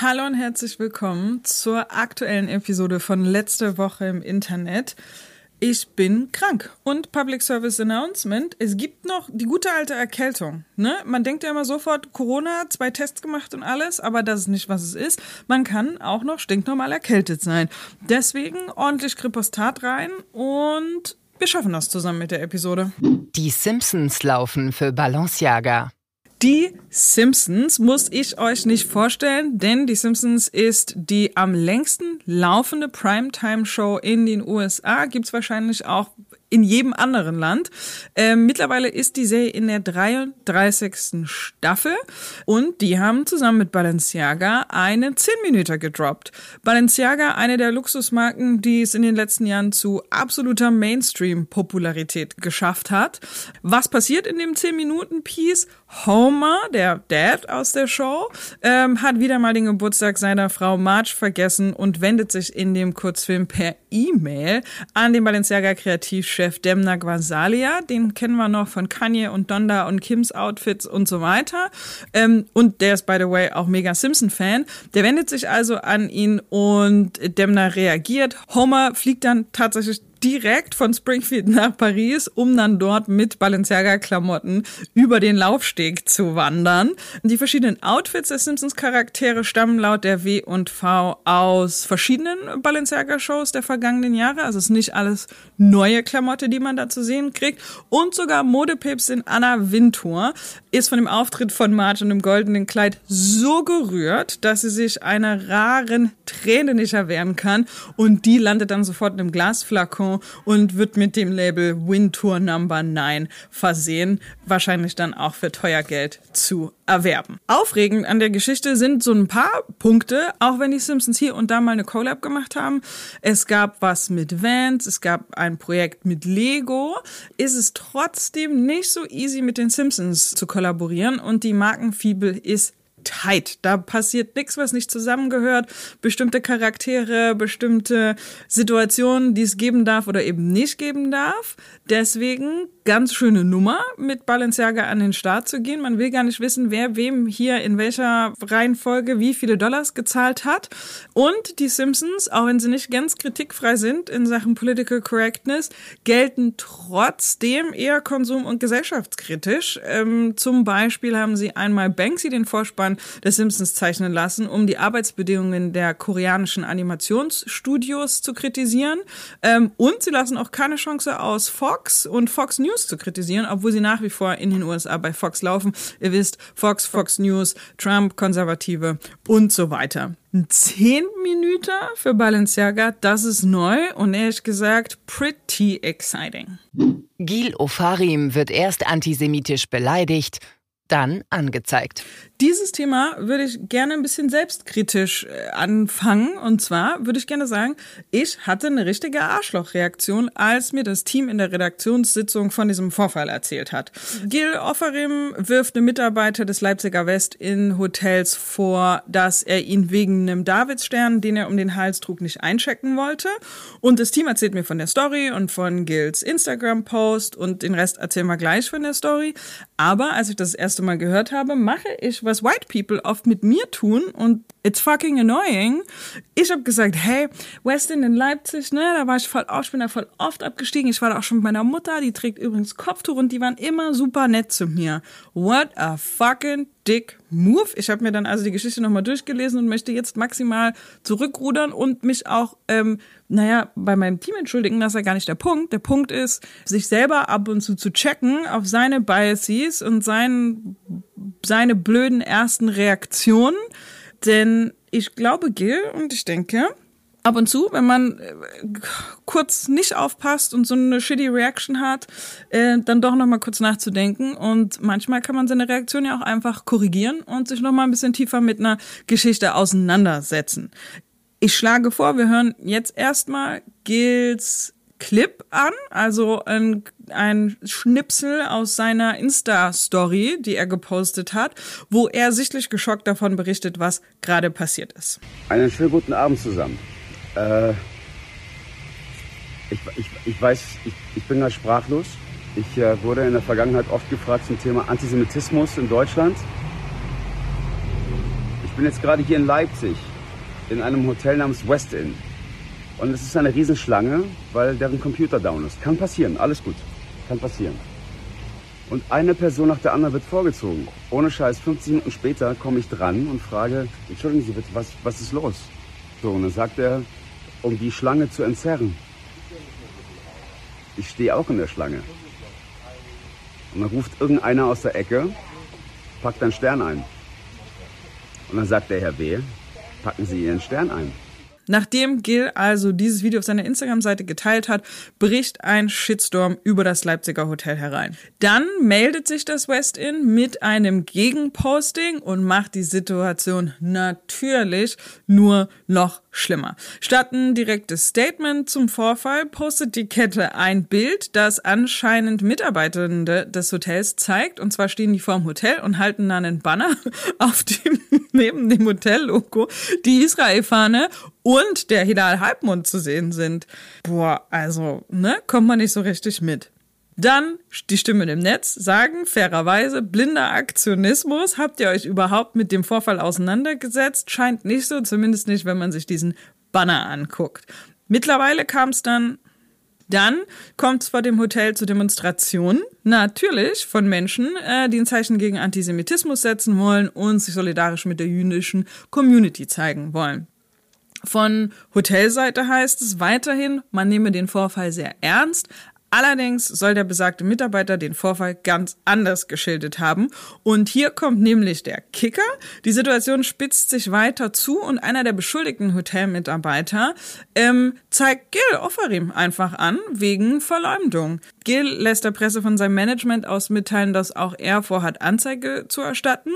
Hallo und herzlich willkommen zur aktuellen Episode von letzte Woche im Internet. Ich bin krank und Public Service Announcement. Es gibt noch die gute alte Erkältung. Ne? Man denkt ja immer sofort, Corona, zwei Tests gemacht und alles, aber das ist nicht, was es ist. Man kann auch noch stinknormal erkältet sein. Deswegen ordentlich Kripostat rein und wir schaffen das zusammen mit der Episode. Die Simpsons laufen für Balenciaga. Die Simpsons muss ich euch nicht vorstellen, denn die Simpsons ist die am längsten laufende Primetime-Show in den USA. Gibt's wahrscheinlich auch in jedem anderen Land. Ähm, mittlerweile ist die Serie in der 33. Staffel und die haben zusammen mit Balenciaga eine 10 Minuten gedroppt. Balenciaga, eine der Luxusmarken, die es in den letzten Jahren zu absoluter Mainstream-Popularität geschafft hat. Was passiert in dem 10 Minuten Piece? Homer, der Dad aus der Show, ähm, hat wieder mal den Geburtstag seiner Frau Marge vergessen und wendet sich in dem Kurzfilm per E-Mail an den Balenciaga Kreativchef Demna Gvasalia. Den kennen wir noch von Kanye und Donda und Kims Outfits und so weiter. Ähm, und der ist, by the way, auch mega Simpson-Fan. Der wendet sich also an ihn und Demna reagiert. Homer fliegt dann tatsächlich direkt von Springfield nach Paris, um dann dort mit Balenciaga-Klamotten über den Laufsteg zu wandern. Die verschiedenen Outfits der Simpsons-Charaktere stammen laut der W und V aus verschiedenen Balenciaga-Shows der vergangenen Jahre. Also es ist nicht alles neue Klamotte, die man da zu sehen kriegt. Und sogar Modepips in Anna Wintour ist von dem Auftritt von Marge und dem goldenen Kleid so gerührt, dass sie sich einer raren Träne nicht erwehren kann. Und die landet dann sofort in einem Glasflakon und wird mit dem Label Wintour Number 9 versehen. Wahrscheinlich dann auch für teuer Geld zu erwerben. Aufregend an der Geschichte sind so ein paar Punkte, auch wenn die Simpsons hier und da mal eine Collab gemacht haben. Es gab was mit Vans, es gab ein Projekt mit Lego. Ist es trotzdem nicht so easy mit den Simpsons zu kollaborieren und die Markenfibel ist tight. Da passiert nichts, was nicht zusammengehört. Bestimmte Charaktere, bestimmte Situationen, die es geben darf oder eben nicht geben darf. Deswegen ganz schöne Nummer, mit Balenciaga an den Start zu gehen. Man will gar nicht wissen, wer wem hier in welcher Reihenfolge wie viele Dollars gezahlt hat. Und die Simpsons, auch wenn sie nicht ganz kritikfrei sind in Sachen Political Correctness, gelten trotzdem eher konsum- und gesellschaftskritisch. Ähm, zum Beispiel haben sie einmal Banksy den Vorspann der Simpsons zeichnen lassen, um die Arbeitsbedingungen der koreanischen Animationsstudios zu kritisieren. Ähm, und sie lassen auch keine Chance aus, Fox und Fox News News zu kritisieren, obwohl sie nach wie vor in den USA bei Fox laufen. Ihr wisst, Fox, Fox News, Trump, Konservative und so weiter. Zehn Minuten für Balenciaga, das ist neu und ehrlich gesagt pretty exciting. Gil Ofarim wird erst antisemitisch beleidigt, dann angezeigt. Dieses Thema würde ich gerne ein bisschen selbstkritisch äh, anfangen. Und zwar würde ich gerne sagen, ich hatte eine richtige Arschlochreaktion, als mir das Team in der Redaktionssitzung von diesem Vorfall erzählt hat. Gil Offerim wirft einem Mitarbeiter des Leipziger West in Hotels vor, dass er ihn wegen einem Davidsstern, den er um den Hals trug, nicht einchecken wollte. Und das Team erzählt mir von der Story und von Gils Instagram-Post und den Rest erzählen wir gleich von der Story. Aber als ich das erste Mal gehört habe, mache ich was White People oft mit mir tun und it's fucking annoying. Ich habe gesagt, hey, Westin in Leipzig, ne, da war ich voll oft, ich bin da voll oft abgestiegen. Ich war da auch schon mit meiner Mutter, die trägt übrigens Kopftuch und die waren immer super nett zu mir. What a fucking dick move. Ich habe mir dann also die Geschichte nochmal durchgelesen und möchte jetzt maximal zurückrudern und mich auch, ähm, naja, bei meinem Team entschuldigen, das ist ja gar nicht der Punkt. Der Punkt ist, sich selber ab und zu zu checken auf seine Biases und sein, seine blöden ersten Reaktionen. Denn ich glaube, Gil, und ich denke, ab und zu, wenn man äh, kurz nicht aufpasst und so eine shitty Reaction hat, äh, dann doch noch mal kurz nachzudenken und manchmal kann man seine Reaktion ja auch einfach korrigieren und sich noch mal ein bisschen tiefer mit einer Geschichte auseinandersetzen. Ich schlage vor, wir hören jetzt erstmal Gils Clip an, also ein, ein Schnipsel aus seiner Insta-Story, die er gepostet hat, wo er sichtlich geschockt davon berichtet, was gerade passiert ist. Einen schönen guten Abend zusammen. Äh, ich, ich, ich weiß, ich, ich bin da sprachlos. Ich äh, wurde in der Vergangenheit oft gefragt zum Thema Antisemitismus in Deutschland. Ich bin jetzt gerade hier in Leipzig in einem Hotel namens West Inn. Und es ist eine Riesenschlange, weil deren Computer down ist. Kann passieren, alles gut. Kann passieren. Und eine Person nach der anderen wird vorgezogen. Ohne Scheiß, 15 Minuten später komme ich dran und frage, entschuldigen Sie bitte, was, was ist los? So, und dann sagt er, um die Schlange zu entzerren. Ich stehe auch in der Schlange. Und dann ruft irgendeiner aus der Ecke, packt einen Stern ein. Und dann sagt der Herr W., packen Sie Ihren Stern ein. Nachdem Gil also dieses Video auf seiner Instagram-Seite geteilt hat, bricht ein Shitstorm über das Leipziger Hotel herein. Dann meldet sich das West Inn mit einem Gegenposting und macht die Situation natürlich nur noch schlimmer. Statt ein direktes Statement zum Vorfall postet die Kette ein Bild, das anscheinend Mitarbeitende des Hotels zeigt. Und zwar stehen die vorm Hotel und halten dann einen Banner, auf dem neben dem Hotellogo die Israel-Fahne und der Hilal Halbmond zu sehen sind. Boah, also, ne, kommt man nicht so richtig mit. Dann die Stimmen im Netz sagen fairerweise, blinder Aktionismus. Habt ihr euch überhaupt mit dem Vorfall auseinandergesetzt? Scheint nicht so, zumindest nicht, wenn man sich diesen Banner anguckt. Mittlerweile kam es dann dann kommt es vor dem Hotel zu Demonstrationen, natürlich von Menschen, äh, die ein Zeichen gegen Antisemitismus setzen wollen und sich solidarisch mit der jüdischen Community zeigen wollen. Von Hotelseite heißt es weiterhin, man nehme den Vorfall sehr ernst, Allerdings soll der besagte Mitarbeiter den Vorfall ganz anders geschildert haben. Und hier kommt nämlich der Kicker. Die Situation spitzt sich weiter zu und einer der beschuldigten Hotelmitarbeiter ähm, zeigt Gil Offerim einfach an wegen Verleumdung. Gil lässt der Presse von seinem Management aus mitteilen, dass auch er vorhat, Anzeige zu erstatten.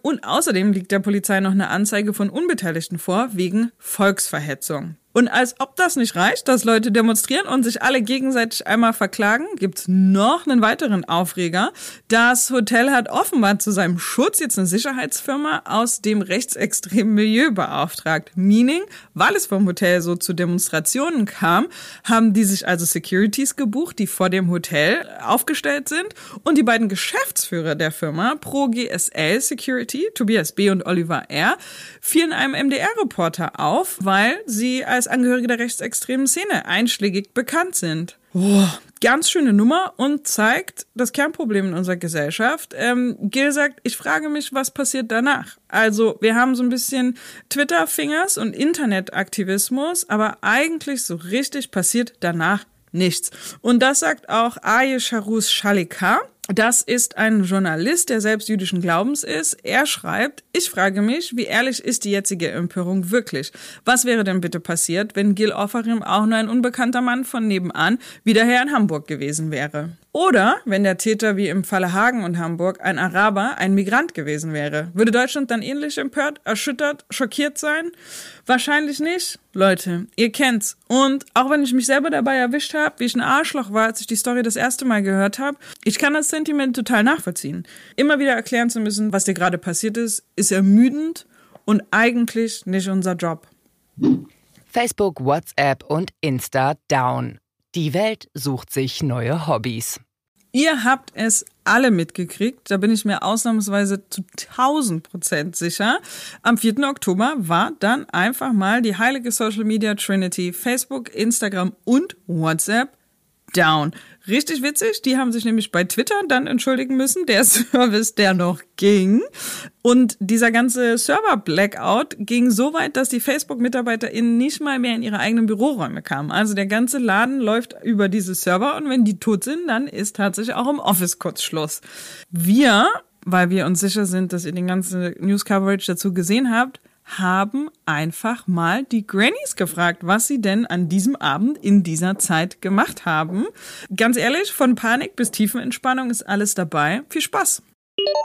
Und außerdem liegt der Polizei noch eine Anzeige von Unbeteiligten vor wegen Volksverhetzung. Und als ob das nicht reicht, dass Leute demonstrieren und sich alle gegenseitig einmal verklagen, gibt's noch einen weiteren Aufreger. Das Hotel hat offenbar zu seinem Schutz jetzt eine Sicherheitsfirma aus dem rechtsextremen Milieu beauftragt. Meaning, weil es vom Hotel so zu Demonstrationen kam, haben die sich also Securities gebucht, die vor dem Hotel aufgestellt sind. Und die beiden Geschäftsführer der Firma, Pro GSL Security, Tobias B. und Oliver R., fielen einem MDR-Reporter auf, weil sie als Angehörige der rechtsextremen Szene einschlägig bekannt sind. Oh, ganz schöne Nummer und zeigt das Kernproblem in unserer Gesellschaft. Ähm, Gil sagt, ich frage mich, was passiert danach? Also, wir haben so ein bisschen Twitter-Fingers und Internetaktivismus, aber eigentlich so richtig passiert danach nichts. Und das sagt auch Aye Sharus Shalika. Das ist ein Journalist, der selbst jüdischen Glaubens ist. Er schreibt, ich frage mich, wie ehrlich ist die jetzige Empörung wirklich? Was wäre denn bitte passiert, wenn Gil Offerim auch nur ein unbekannter Mann von nebenan wieder her in Hamburg gewesen wäre? Oder wenn der Täter wie im Falle Hagen und Hamburg ein Araber, ein Migrant gewesen wäre. Würde Deutschland dann ähnlich empört, erschüttert, schockiert sein? Wahrscheinlich nicht. Leute, ihr kennt's. Und auch wenn ich mich selber dabei erwischt habe, wie ich ein Arschloch war, als ich die Story das erste Mal gehört habe, ich kann das Sentiment total nachvollziehen. Immer wieder erklären zu müssen, was dir gerade passiert ist, ist ermüdend und eigentlich nicht unser Job. Facebook, WhatsApp und Insta down. Die Welt sucht sich neue Hobbys. Ihr habt es alle mitgekriegt, da bin ich mir ausnahmsweise zu 1000 Prozent sicher. Am 4. Oktober war dann einfach mal die heilige Social Media Trinity Facebook, Instagram und WhatsApp down. Richtig witzig, die haben sich nämlich bei Twitter dann entschuldigen müssen, der Service, der noch ging. Und dieser ganze Server-Blackout ging so weit, dass die Facebook-MitarbeiterInnen nicht mal mehr in ihre eigenen Büroräume kamen. Also der ganze Laden läuft über diese Server und wenn die tot sind, dann ist tatsächlich auch im Office kurz Schluss. Wir, weil wir uns sicher sind, dass ihr den ganzen News-Coverage dazu gesehen habt, haben einfach mal die Grannies gefragt, was sie denn an diesem Abend in dieser Zeit gemacht haben. Ganz ehrlich, von Panik bis Tiefenentspannung ist alles dabei. Viel Spaß!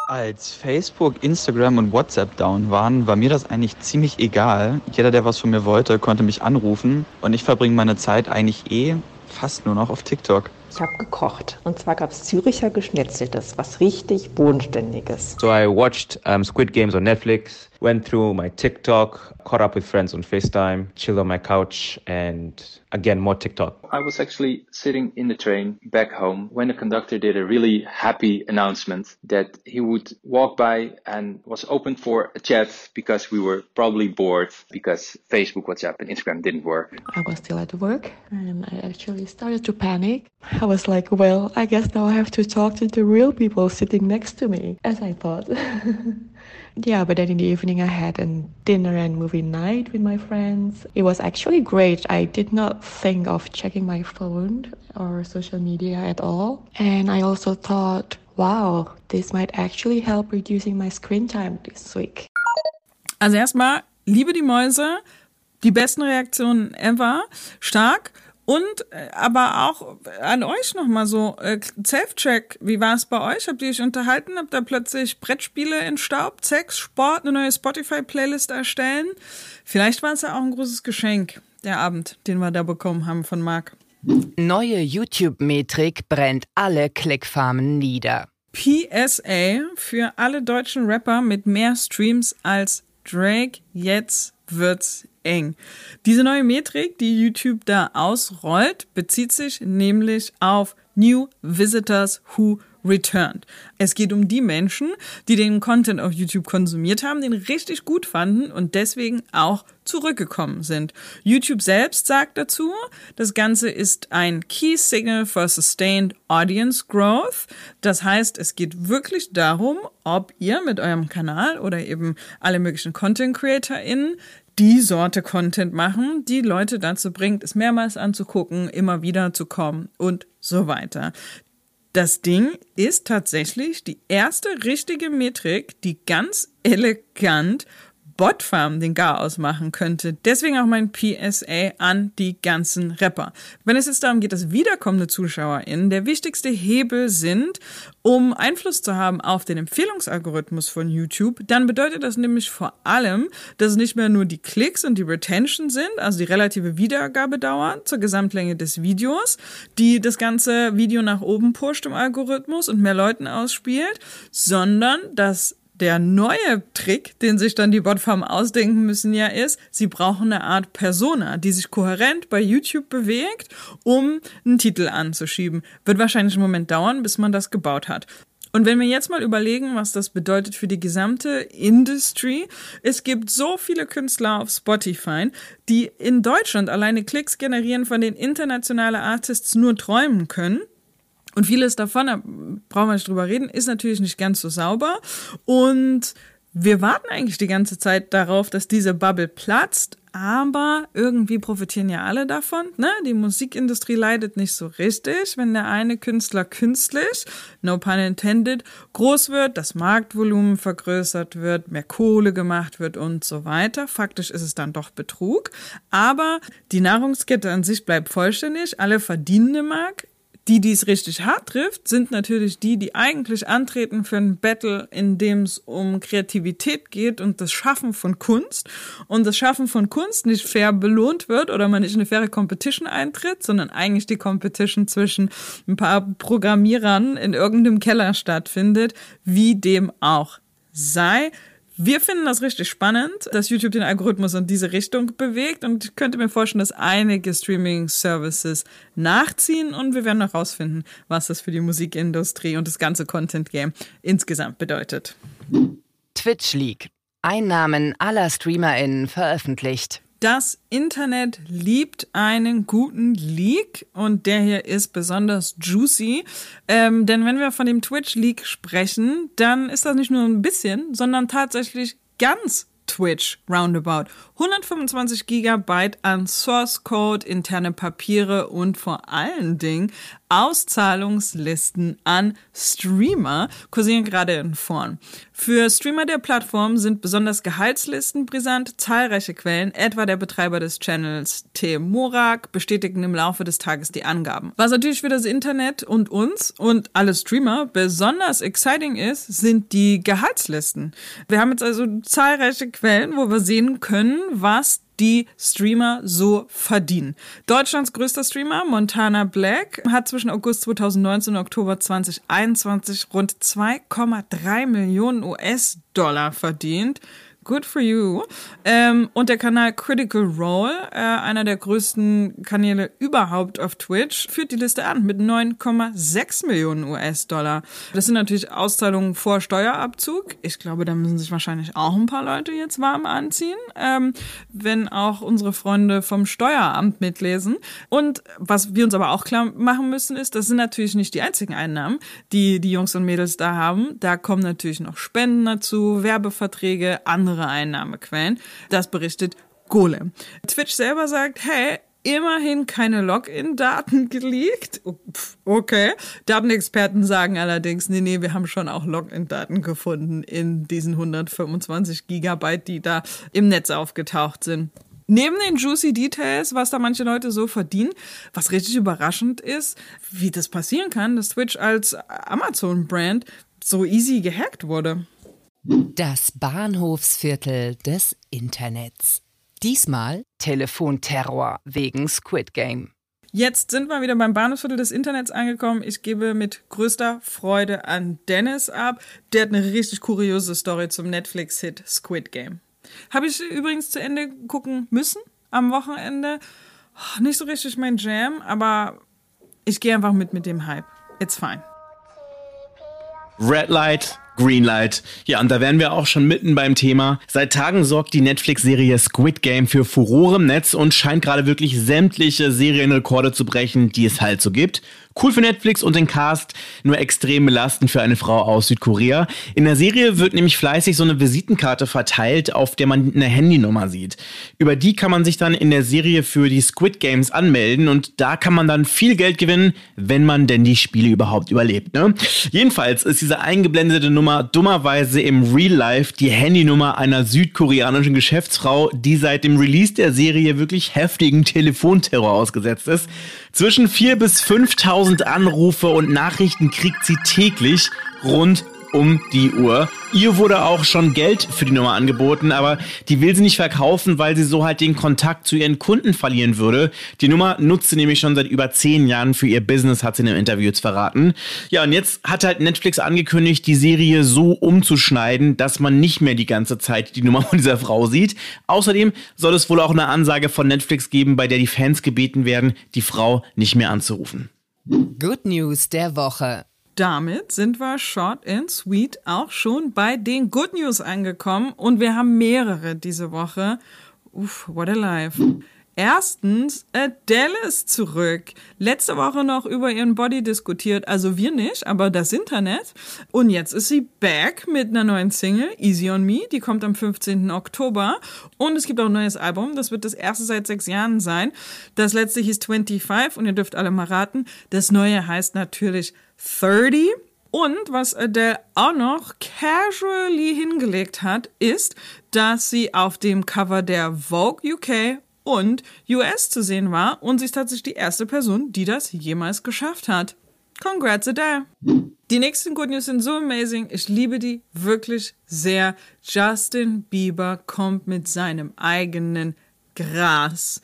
Als Facebook, Instagram und WhatsApp down waren, war mir das eigentlich ziemlich egal. Jeder, der was von mir wollte, konnte mich anrufen und ich verbringe meine Zeit eigentlich eh fast nur noch auf TikTok. Ich habe gekocht. Und zwar gab es Züricher Geschnetzeltes, was richtig bodenständiges. So I watched um, Squid Games on Netflix, went through my TikTok, caught up with friends on FaceTime, chilled on my couch, and again, more TikTok. I was actually sitting in the train back home when the conductor did a really happy announcement that he would walk by and was open for a chat because we were probably bored because Facebook, WhatsApp, and Instagram didn't work. I was still at work and I actually started to panic. I was like, well, I guess now I have to talk to the real people sitting next to me, as I thought. yeah, but then in the evening I had a dinner and movie night with my friends. It was actually great. I did not think of checking my phone or social media at all. And I also thought, wow, this might actually help reducing my screen time this week. Also erstmal, liebe die Mäuse, die besten Reaktionen ever, stark. Und äh, aber auch an euch nochmal so, äh, Self-Check, wie war es bei euch? Habt ihr euch unterhalten? Habt ihr plötzlich Brettspiele entstaubt, Sex, Sport, eine neue Spotify-Playlist erstellen? Vielleicht war es ja auch ein großes Geschenk, der Abend, den wir da bekommen haben von Marc. Neue YouTube-Metrik brennt alle Klickfarmen nieder. PSA für alle deutschen Rapper mit mehr Streams als Drake. Jetzt wird's eng. Diese neue Metrik, die YouTube da ausrollt, bezieht sich nämlich auf New Visitors Who Returned. Es geht um die Menschen, die den Content auf YouTube konsumiert haben, den richtig gut fanden und deswegen auch zurückgekommen sind. YouTube selbst sagt dazu, das Ganze ist ein Key Signal for Sustained Audience Growth. Das heißt, es geht wirklich darum, ob ihr mit eurem Kanal oder eben alle möglichen Content CreatorInnen die Sorte Content machen, die Leute dazu bringt, es mehrmals anzugucken, immer wieder zu kommen und so weiter. Das Ding ist tatsächlich die erste richtige Metrik, die ganz elegant Botfarm den Garaus machen könnte. Deswegen auch mein PSA an die ganzen Rapper. Wenn es jetzt darum geht, dass wiederkommende ZuschauerInnen der wichtigste Hebel sind, um Einfluss zu haben auf den Empfehlungsalgorithmus von YouTube, dann bedeutet das nämlich vor allem, dass es nicht mehr nur die Klicks und die Retention sind, also die relative Wiedergabedauer zur Gesamtlänge des Videos, die das ganze Video nach oben pusht im Algorithmus und mehr Leuten ausspielt, sondern dass der neue Trick, den sich dann die Botfarm ausdenken müssen, ja ist, sie brauchen eine Art Persona, die sich kohärent bei YouTube bewegt, um einen Titel anzuschieben. Wird wahrscheinlich einen Moment dauern, bis man das gebaut hat. Und wenn wir jetzt mal überlegen, was das bedeutet für die gesamte Industry, es gibt so viele Künstler auf Spotify, die in Deutschland alleine Klicks generieren, von denen internationale Artists nur träumen können. Und vieles davon, da brauchen wir nicht drüber reden, ist natürlich nicht ganz so sauber. Und wir warten eigentlich die ganze Zeit darauf, dass diese Bubble platzt, aber irgendwie profitieren ja alle davon. Ne? Die Musikindustrie leidet nicht so richtig, wenn der eine Künstler künstlich, no pun intended, groß wird, das Marktvolumen vergrößert wird, mehr Kohle gemacht wird und so weiter. Faktisch ist es dann doch Betrug. Aber die Nahrungskette an sich bleibt vollständig, alle verdienen im Markt die, die es richtig hart trifft, sind natürlich die, die eigentlich antreten für ein Battle, in dem es um Kreativität geht und das Schaffen von Kunst. Und das Schaffen von Kunst nicht fair belohnt wird oder man nicht in eine faire Competition eintritt, sondern eigentlich die Competition zwischen ein paar Programmierern in irgendeinem Keller stattfindet, wie dem auch sei. Wir finden das richtig spannend, dass YouTube den Algorithmus in diese Richtung bewegt und ich könnte mir vorstellen, dass einige Streaming-Services nachziehen und wir werden noch rausfinden, was das für die Musikindustrie und das ganze Content-Game insgesamt bedeutet. Twitch League. Einnahmen aller StreamerInnen veröffentlicht. Das Internet liebt einen guten Leak und der hier ist besonders juicy. Ähm, denn wenn wir von dem Twitch Leak sprechen, dann ist das nicht nur ein bisschen, sondern tatsächlich ganz Twitch roundabout. 125 Gigabyte an Source Code, interne Papiere und vor allen Dingen Auszahlungslisten an Streamer kursieren gerade in Foren. Für Streamer der Plattform sind besonders Gehaltslisten brisant. Zahlreiche Quellen, etwa der Betreiber des Channels T. Morak, bestätigten im Laufe des Tages die Angaben. Was natürlich für das Internet und uns und alle Streamer besonders exciting ist, sind die Gehaltslisten. Wir haben jetzt also zahlreiche Quellen, wo wir sehen können, was die Streamer so verdienen. Deutschlands größter Streamer, Montana Black, hat zwischen August 2019 und Oktober 2021 rund 2,3 Millionen US-Dollar verdient. Good for you. Ähm, und der Kanal Critical Role, äh, einer der größten Kanäle überhaupt auf Twitch, führt die Liste an mit 9,6 Millionen US-Dollar. Das sind natürlich Auszahlungen vor Steuerabzug. Ich glaube, da müssen sich wahrscheinlich auch ein paar Leute jetzt warm anziehen, ähm, wenn auch unsere Freunde vom Steueramt mitlesen. Und was wir uns aber auch klar machen müssen, ist, das sind natürlich nicht die einzigen Einnahmen, die die Jungs und Mädels da haben. Da kommen natürlich noch Spenden dazu, Werbeverträge, andere andere Einnahmequellen. Das berichtet Golem. Twitch selber sagt, hey, immerhin keine Login-Daten geleakt. Okay. Datenexperten sagen allerdings, nee, nee, wir haben schon auch Login-Daten gefunden in diesen 125 Gigabyte, die da im Netz aufgetaucht sind. Neben den juicy Details, was da manche Leute so verdienen, was richtig überraschend ist, wie das passieren kann, dass Twitch als Amazon-Brand so easy gehackt wurde. Das Bahnhofsviertel des Internets. Diesmal Telefonterror wegen Squid Game. Jetzt sind wir wieder beim Bahnhofsviertel des Internets angekommen. Ich gebe mit größter Freude an Dennis ab. Der hat eine richtig kuriose Story zum Netflix-Hit Squid Game. Habe ich übrigens zu Ende gucken müssen am Wochenende. Oh, nicht so richtig mein Jam, aber ich gehe einfach mit mit dem Hype. It's fine. Red Light, Greenlight. Ja, und da wären wir auch schon mitten beim Thema. Seit Tagen sorgt die Netflix-Serie Squid Game für Furore im Netz und scheint gerade wirklich sämtliche Serienrekorde zu brechen, die es halt so gibt. Cool für Netflix und den Cast, nur extrem belastend für eine Frau aus Südkorea. In der Serie wird nämlich fleißig so eine Visitenkarte verteilt, auf der man eine Handynummer sieht. Über die kann man sich dann in der Serie für die Squid Games anmelden und da kann man dann viel Geld gewinnen, wenn man denn die Spiele überhaupt überlebt. Ne? Jedenfalls ist diese eingeblendete Nummer dummerweise im Real Life die Handynummer einer südkoreanischen Geschäftsfrau, die seit dem Release der Serie wirklich heftigen Telefonterror ausgesetzt ist. Zwischen 4.000 bis 5.000 Anrufe und Nachrichten kriegt sie täglich rund um die Uhr. Ihr wurde auch schon Geld für die Nummer angeboten, aber die will sie nicht verkaufen, weil sie so halt den Kontakt zu ihren Kunden verlieren würde. Die Nummer nutzt sie nämlich schon seit über zehn Jahren für ihr Business, hat sie in einem Interview jetzt verraten. Ja, und jetzt hat halt Netflix angekündigt, die Serie so umzuschneiden, dass man nicht mehr die ganze Zeit die Nummer von dieser Frau sieht. Außerdem soll es wohl auch eine Ansage von Netflix geben, bei der die Fans gebeten werden, die Frau nicht mehr anzurufen. Good News der Woche damit sind wir short and sweet auch schon bei den Good News angekommen und wir haben mehrere diese Woche. Uff, what a life. Erstens, Adele ist zurück. Letzte Woche noch über ihren Body diskutiert, also wir nicht, aber das Internet. Und jetzt ist sie back mit einer neuen Single, Easy on Me, die kommt am 15. Oktober. Und es gibt auch ein neues Album, das wird das erste seit sechs Jahren sein. Das letzte hieß 25 und ihr dürft alle mal raten. Das neue heißt natürlich 30. Und was Adele auch noch casually hingelegt hat, ist, dass sie auf dem Cover der Vogue UK und US zu sehen war und sie ist tatsächlich die erste Person, die das jemals geschafft hat. Congrats, Adele! Die nächsten Good News sind so amazing. Ich liebe die wirklich sehr. Justin Bieber kommt mit seinem eigenen Gras.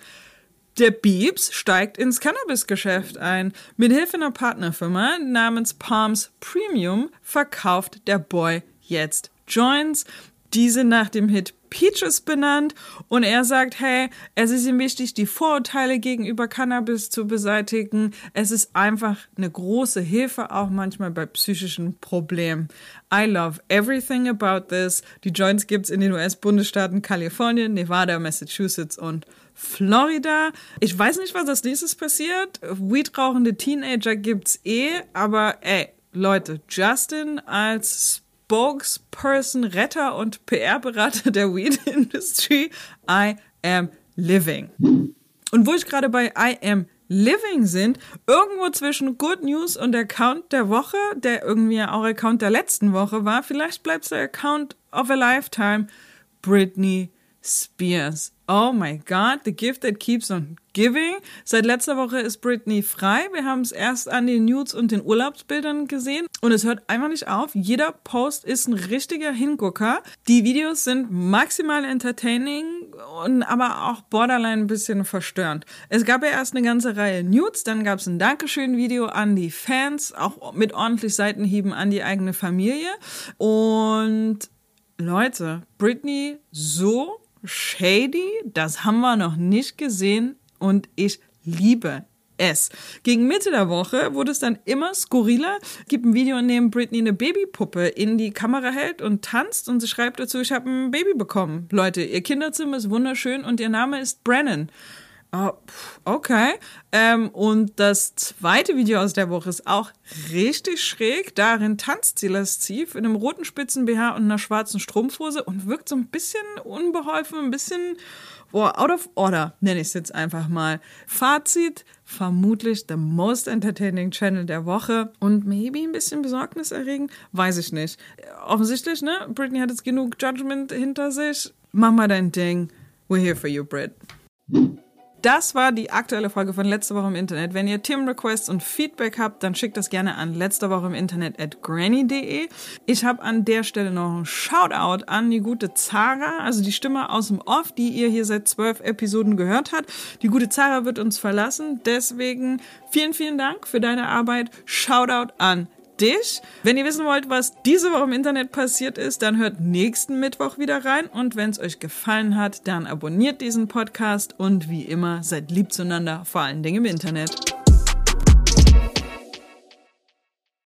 Der Biebs steigt ins Cannabis-Geschäft ein. Mit Hilfe einer Partnerfirma namens Palms Premium verkauft der Boy jetzt Joints. Diese nach dem Hit Peaches benannt und er sagt, hey, es ist ihm wichtig, die Vorurteile gegenüber Cannabis zu beseitigen. Es ist einfach eine große Hilfe, auch manchmal bei psychischen Problemen. I love everything about this. Die Joints gibt's in den US-Bundesstaaten Kalifornien, Nevada, Massachusetts und Florida. Ich weiß nicht, was als nächstes passiert. Weed-rauchende Teenager gibt's eh, aber ey, Leute, Justin als Spokesperson, Retter und PR-Berater der Weed-Industrie. I am living. Und wo ich gerade bei I am Living sind, irgendwo zwischen Good News und Account der Woche, der irgendwie auch Account der letzten Woche war. Vielleicht bleibt es der Account of a Lifetime. Britney Spears. Oh my God, the gift that keeps on giving. Seit letzter Woche ist Britney frei. Wir haben es erst an den Nudes und den Urlaubsbildern gesehen und es hört einfach nicht auf. Jeder Post ist ein richtiger Hingucker. Die Videos sind maximal entertaining und aber auch borderline ein bisschen verstörend. Es gab ja erst eine ganze Reihe Nudes, dann gab es ein Dankeschön-Video an die Fans, auch mit ordentlich Seitenhieben an die eigene Familie und Leute, Britney so shady, das haben wir noch nicht gesehen und ich liebe es. Gegen Mitte der Woche wurde es dann immer skurriler. Es gibt ein Video, in dem Britney eine Babypuppe in die Kamera hält und tanzt und sie schreibt dazu, ich habe ein Baby bekommen. Leute, ihr Kinderzimmer ist wunderschön und ihr Name ist Brennan. Oh, okay. Ähm, und das zweite Video aus der Woche ist auch richtig schräg. Darin tanzt sie lasziv in einem roten Spitzen-BH und einer schwarzen Strumpfhose und wirkt so ein bisschen unbeholfen, ein bisschen boah, out of order, nenne ich es jetzt einfach mal. Fazit, vermutlich the most entertaining Channel der Woche und maybe ein bisschen besorgniserregend, weiß ich nicht. Offensichtlich, ne? Britney hat jetzt genug Judgment hinter sich. Mach mal dein Ding. We're here for you, Brit. Das war die aktuelle Folge von Letzte Woche im Internet. Wenn ihr Themenrequests und Feedback habt, dann schickt das gerne an letzte Woche im Internet at granny.de. Ich habe an der Stelle noch ein Shoutout an die gute Zara, also die Stimme aus dem Off, die ihr hier seit zwölf Episoden gehört habt. Die gute Zara wird uns verlassen. Deswegen vielen, vielen Dank für deine Arbeit. Shoutout an dich. Wenn ihr wissen wollt, was diese Woche im Internet passiert ist, dann hört nächsten Mittwoch wieder rein. Und wenn es euch gefallen hat, dann abonniert diesen Podcast und wie immer seid lieb zueinander, vor allen Dingen im Internet.